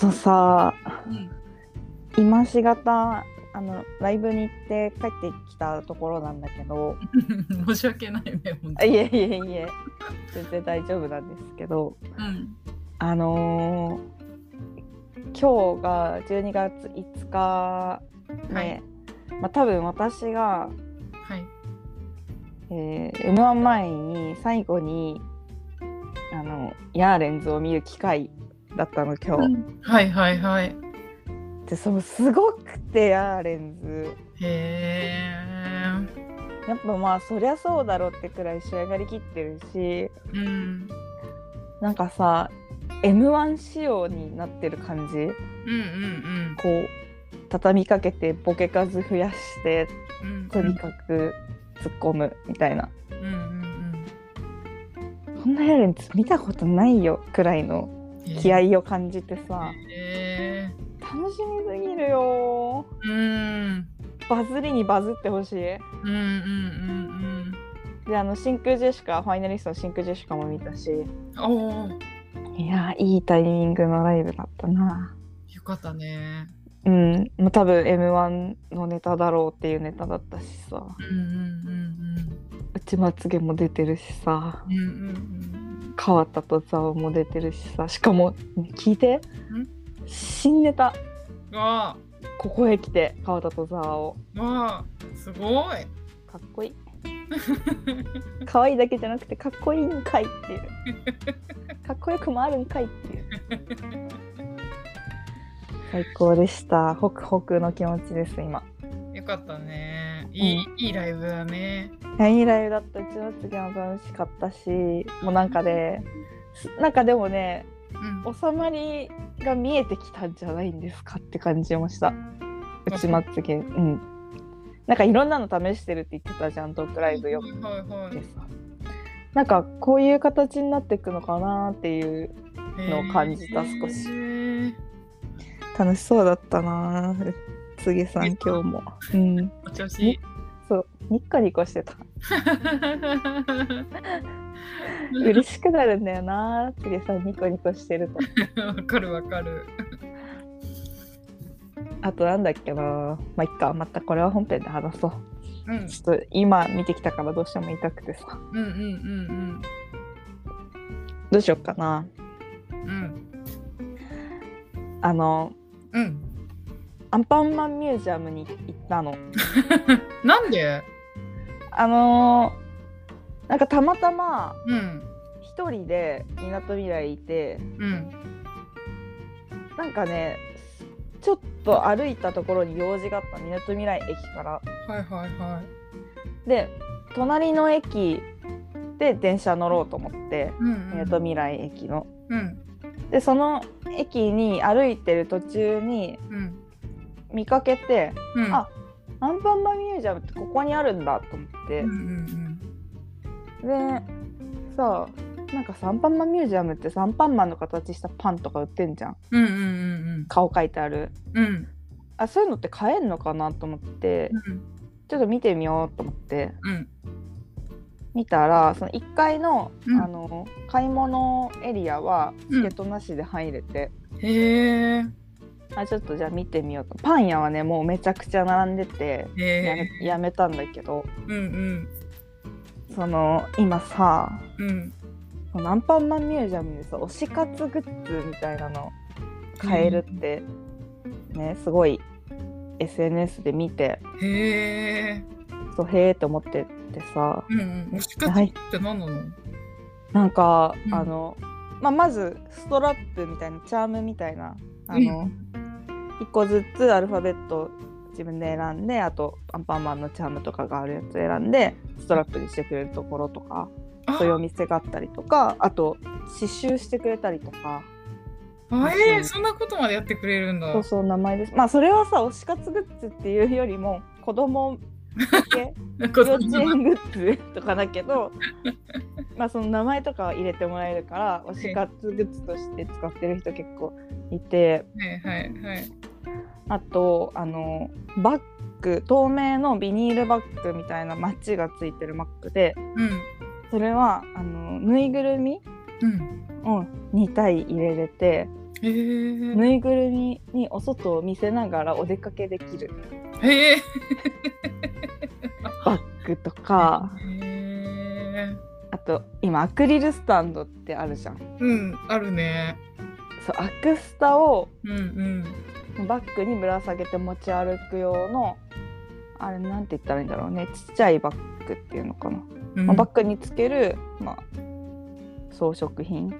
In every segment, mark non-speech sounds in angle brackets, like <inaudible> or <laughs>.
とさうん。今しがたあのライブに行って帰ってきたところなんだけど。<laughs> 申し訳ないね、本当あいえいえいえ全然大丈夫なんですけど。うん。あのー今日が12月5日ね、はい。まあ、多分私が、はい。えー、m 1前に最後にあのヤーレンズを見る機会だったの今日。はいはいはい。でそのすごくてヤーレンズへえ。やっぱまあそりゃそうだろうってくらい仕上がりきってるしうん。なんかさ m 1仕様になってる感じ？うんうんこう畳みかけてボケ数増やしてうん。うん。とにかく突っ込むみたいな、うんうんこんなヤーレンズ見たことないよくらいのうん。気合を感じてさへえ。楽しみすぎるようん。バズりにバズってほしいうんうんうんであの真空ジェシカファイナリストの真空ジェシカも見たしうん。おお。いやいいタイミングのライブだったなよかったね。うんもう多分 m 1のネタだろうっていうネタだったしさうんうんうん内まつげも出てるしさうん。うんうんうん。川田とザオも出てるしさしかも聞いて。新ネタ。わここへ来て川田とザオあ、わあ、すごい。かっこいい。<laughs> 可愛いだけじゃなくてかっこいいんかいっていう。<laughs> かっこよくもあるんかいっていう。最高でした。ホクホクの気持ちです今。よかったね。いい、いいライブだね。いやいいライブだった。うちの次も楽しかったしもうなんかねすなんかでもねうん。収まりが見えてきたんじゃないんですかって感じもした。うちまつげうん。なんかいろんなの試してるって言ってたじゃんトークライブよ。くはいはい。でさなんかこういう形になっていくのかなっていうのを感じた少し。楽しそうだったなつげさん今日も。うん。お調子？そうニッコニコしてた。<laughs> 嬉しくなるんだよなつげさんニコニコしてると。<laughs> わかるわかる。あとなんだっけなまあいっか。またこれは本編で話そう。うん。ちょっと今見てきたからどうしても言いたくてさ。うんうんうんどうしよっかな。うんうん。あのうん。アンパンマンミュージアムに行ったの。<laughs> なんで？あのーなんかたまたまうん。一人でみなとみらいいてうん。なんかねちょっと歩いたところに用事があった。みなとみらい駅から。はいはいはい。で隣の駅で電車乗ろうと思ってうんみなとみらい駅の。うん。でその駅に歩いてる途中にうん見かけてうん。あアンパンマンミュージアムってここにあるんだと思って。うんうんでさなんかさアンパンマンミュージアムってさアンパンマンの形したパンとか売ってんじゃん。うんうんうん顔描いてある。うん。うんあそういうのって買えんのかなと思ってうん。ちょっと見てみようと思って。うん。見たらその1階の,、うん。あの買い物エリアはうん。チケットなしで入れて、へえあちょっとじゃあ見てみようと。パン屋はねもうめちゃくちゃ並んでてやへめやめたんだけど。えうんうん。その今さうん。そのアンパンマンミュージアムでさ推し活グッズみたいなの買えるって、ねすごい SNS で見てへえそうへえって思っててさ。うんうん。推し活はいって何なの？なんか、うん。あの、まあ、まずストラップみたいなチャームみたいなあの、1個ずつアルファベット自分で選んであとアンパンマンのチャームとかがあるやつ選んでストラップにしてくれるところとかあ。そういうお店があったりとかあと刺繍してくれたりとか。あえー、そんなことまでやってくれるんだ。そうそう名前です。まあそれはさ推し活グッズっていうよりも子供向け <laughs> 子幼供稚園グッズとかだけど <laughs> まあその名前とかは入れてもらえるから推し活グッズとして使ってる人結構いて。はいはいはいあとあのバッグ透明のビニールバッグみたいなマッチがついてるバッグでうんそれはあのぬいぐるみうんを2体入れれてへえ。ぬいぐるみにお外を見せながらお出かけできるへえ。バッグとかへえ。あと今アクリルスタンドってあるじゃんうん、あるね。そうアクスタをうんうん。バッグにぶら下げて持ち歩く用のあれなんて言ったらいいんだろうね。ちっちゃいバッグっていうのかな、うん。まあバッグにつける、まあ、装飾品。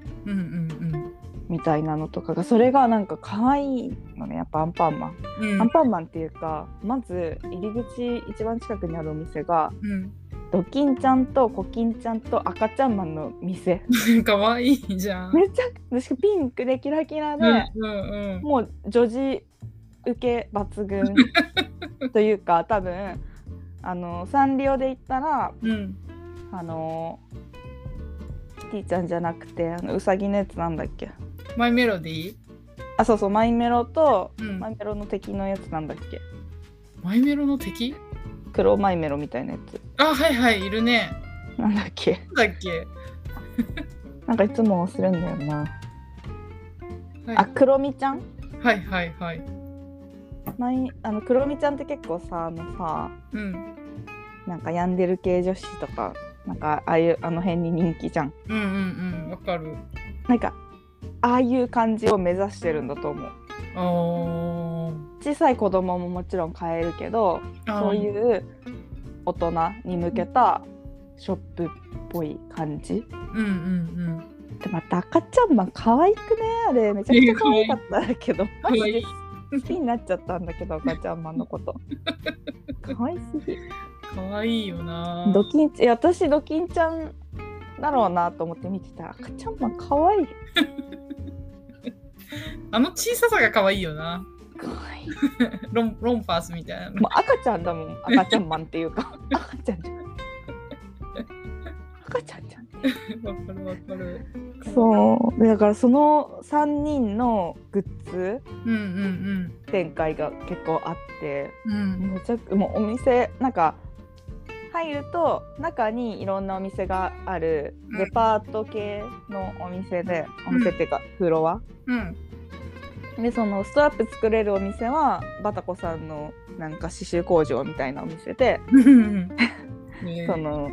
みたいなのとかがそれがなんか可愛いのね。やっぱアンパンマン、うん。うん。アンパンマンっていうかまず入り口一番近くにあるお店がうん。ドキンちゃんとコキンちゃんと赤ちゃんマンの店かわいいじゃん。めちゃくちゃピンクでキラキラで、うんうんもう女児受け抜群 <laughs> というか多分あのサンリオで言ったらうん。うん。あのキティちゃんじゃなくてあのウサギのやつなんだっけマイメロディー？あそうそうマイメロと、うんマイメロの敵のやつなんだっけマイメロの敵？黒マイメロみたいなやつあ、はいはい、いるね。なんだっけ？なんだっけ？<laughs> なんかいつも忘れんだよなはいあクロミちゃん？はいはいはい。マイあのクロミちゃんって結構さあのさうん。なんか病んでる系女子とかなんかああいうあの辺に人気じゃんうんうんうん。わかる。なんかああいう感じを目指してるんだと思う小さい子供ももちろん買えるけど。そういう大人に向けたショップっぽい感じ。うんうんでまた赤ちゃんマン可愛くね？あれめちゃくちゃ可愛かったけど。マジで好きになっちゃったんだけど赤ちゃんマンのこと。<laughs> 可愛すぎ。うん。かわいいよな。ドキン私ドキンちゃんだろうなと思って見てたら赤ちゃんマン可愛いあの小ささがかわいいよな。可愛い <laughs> ロンロンパースみたいなの。もう赤ちゃんだもん赤ちゃんマンっていうか <laughs> 赤ちゃんじゃん赤ちゃんじゃんわかるわかる。そうだからその3人のグッズうんうん展開が結構あってうん。うん。めちゃくもうお店なんか入ると中にいろんなお店があるうんデパート系のお店で、お店っていうかフロアうん。でそのストラップ作れるお店はバタコさんのなんか刺繍工場みたいなお店で、<laughs> ねその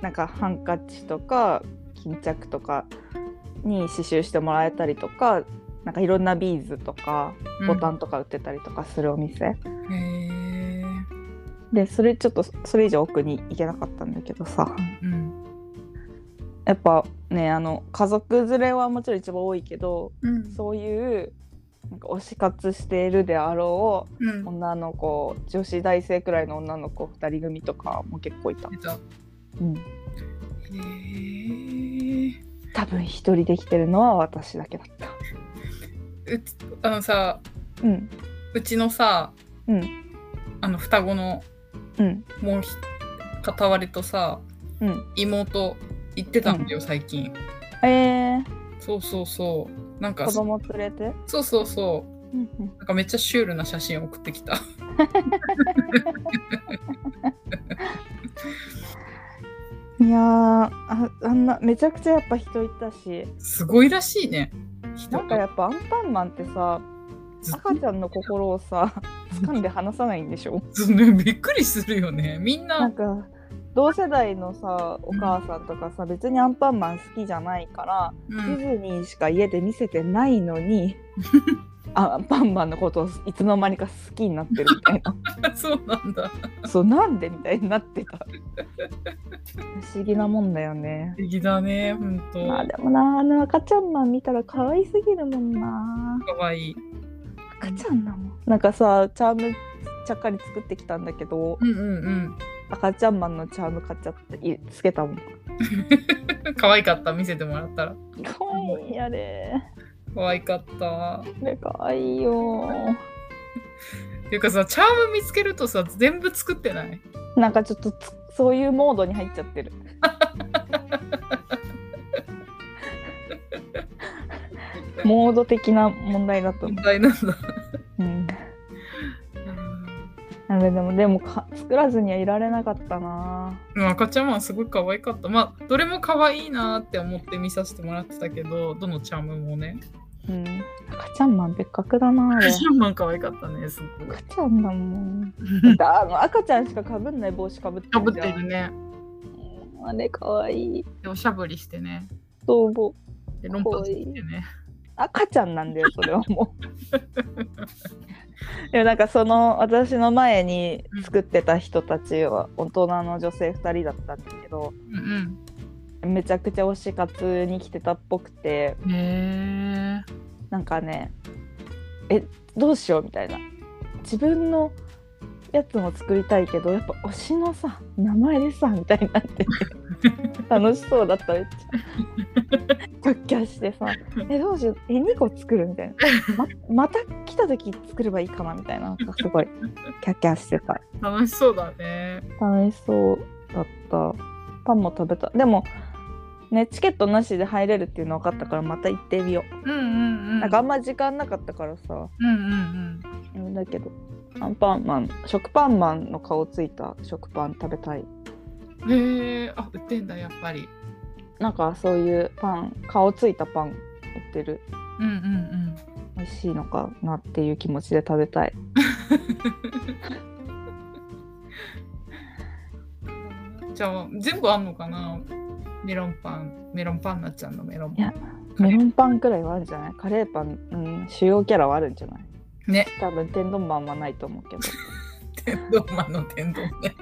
なんかハンカチとか巾着とかに刺繍してもらえたりとかなんかいろんなビーズとかボタンとか売ってたりとかするお店、へえ。でそれちょっとそれ以上奥に行けなかったんだけどさうん。やっぱねあの家族連れはもちろん一番多いけどうん。そういうなんか推し活しているであろうんう。女の子女子大生くらいの女の子2人組とかも結構いた、出た。うん、へえ。多分一人できてるのは私だけだったうちあのさ、うんうちのさ、うんあの双子のうんもうひ片割れとさ、うん妹行ってたんだよ、最近。えー、そうそうそう。なんか子、供連れて、そうそうそう。うんうんなんかめっちゃシュールな写真送ってきた。<laughs> いやーああんなめちゃくちゃやっぱ人いたしすごいらしいね。人なんかやっぱアンパンマンってさ赤ちゃんの心をさ掴んで離さないんでしょ？びっくりするよね。みんななんか同世代のさお母さんとかさ別にアンパンマン好きじゃないから、うんディズニーしか家で見せてないのに <laughs> あアンパンマンのことをいつの間にか好きになってるみたいな <laughs> そうなんだ。そうなんでみたいになってた不思議なもんだよね素敵だね、ほんと。まあでもなあの赤ちゃんマン見たら可愛すぎるもんなかわいい。赤ちゃんだもんなんかさチャームちゃっかり作ってきたんだけどうんうんうん。赤ちゃんマンのチャーム買っちゃっていつけたもん <laughs> 可愛かった、見せてもらったら。可愛いあれ可愛かった。あれ可愛いよていうかさ、チャーム見つけるとさ、全部作ってない？なんかちょっとつそういうモードに入っちゃってる <laughs> モード的な問題だと思問題なんだ。れでもでもか作らずにはいられなかったなうん赤ちゃんはすごい可愛かった。まあ、どれも可愛いなって思って見させてもらってたけど、どのチャームもね。うん。赤ちゃんマン別格だな、あれ。シャンマン可愛かったね、すごい。赤ちゃんだもん。だあの赤ちゃんしかかぶんない帽子かぶってかぶってるね。うんあれかわいおしゃぶりしてね。そうぼで、ロンパつけてね。赤ちゃんなんだよ、それはもう。でもなんかその私の前に作ってた人たちは大人の女性2人だったんだけどうんめちゃくちゃ推し活に来てたっぽくて。なんかねえどうしようみたいな自分のやつも作りたいけどやっぱ推しのさ名前でさみたいになってて <laughs> 楽しそうだっためっちゃキャッキャしてさえどうしようえ2個作るみたいな <laughs> ままた来た時作ればいいかなみたいななんかすごいキャッキャしてた楽しそうだね。楽しそうだったパンも食べたでもねチケットなしで入れるっていうの分かったからまた行ってみよう、うんうんうん。なんかあんま時間なかったからさうんうんうんだけどアンパンマン食パンマンの顔ついた食パン食べたいうん。へえ。あ、売ってんだ、やっぱり。なんかそういうパン顔ついたパン売ってるうんうん美味しいのかなっていう気持ちで食べたいうん。<laughs> じゃあ、全部あんのかな？メロンパン、メロンパンなっちゃんのメロンパいやメロンパンくらいはあるんじゃない？カレーパン、うん、主要キャラはあるんじゃない？ン。ね。多分天丼マンはないと思うけど <laughs> 天丼マンの天丼ね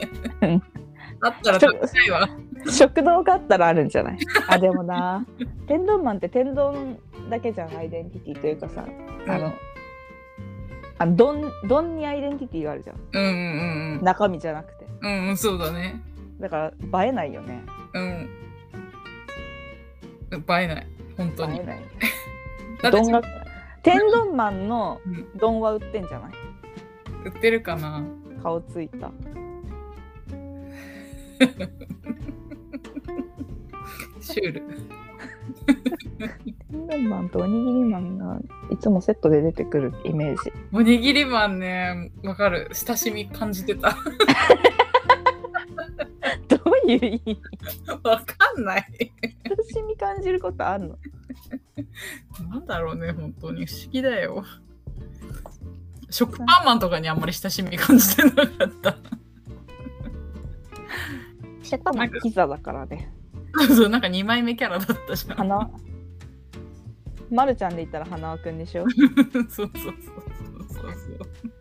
うん。<laughs> あったら食べたいわ。<laughs> 食堂があったらあるんじゃない？あでもな <laughs> 天丼マンって天丼だけじゃんアイデンティティというかさあの、あの丼丼にアイデンティティがあるじゃんうんうんうん中身じゃなくてうん。うん、そうだね。だから映えないよねうん。映えない。本当に。映えない丼 <laughs> が天丼マンのうん丼は売ってんじゃない？売ってるかな？顔ついたシュール。天丼マンとおにぎりマンがいつもセットで出てくるイメージおにぎりマンね、わかる。親しみ感じてた。<laughs> どういう意味？わかんない。親しみ感じることあんの？なんだろうね、本当に不思議だよ。食パンマンとかにあんまり親しみ感じてなかった。シェタマンピザだからねそうそう、なんか2枚目キャラだったじゃん。花？まるちゃんで言ったら花輪くんでしょ？<laughs> そうそうそうそうそうそう。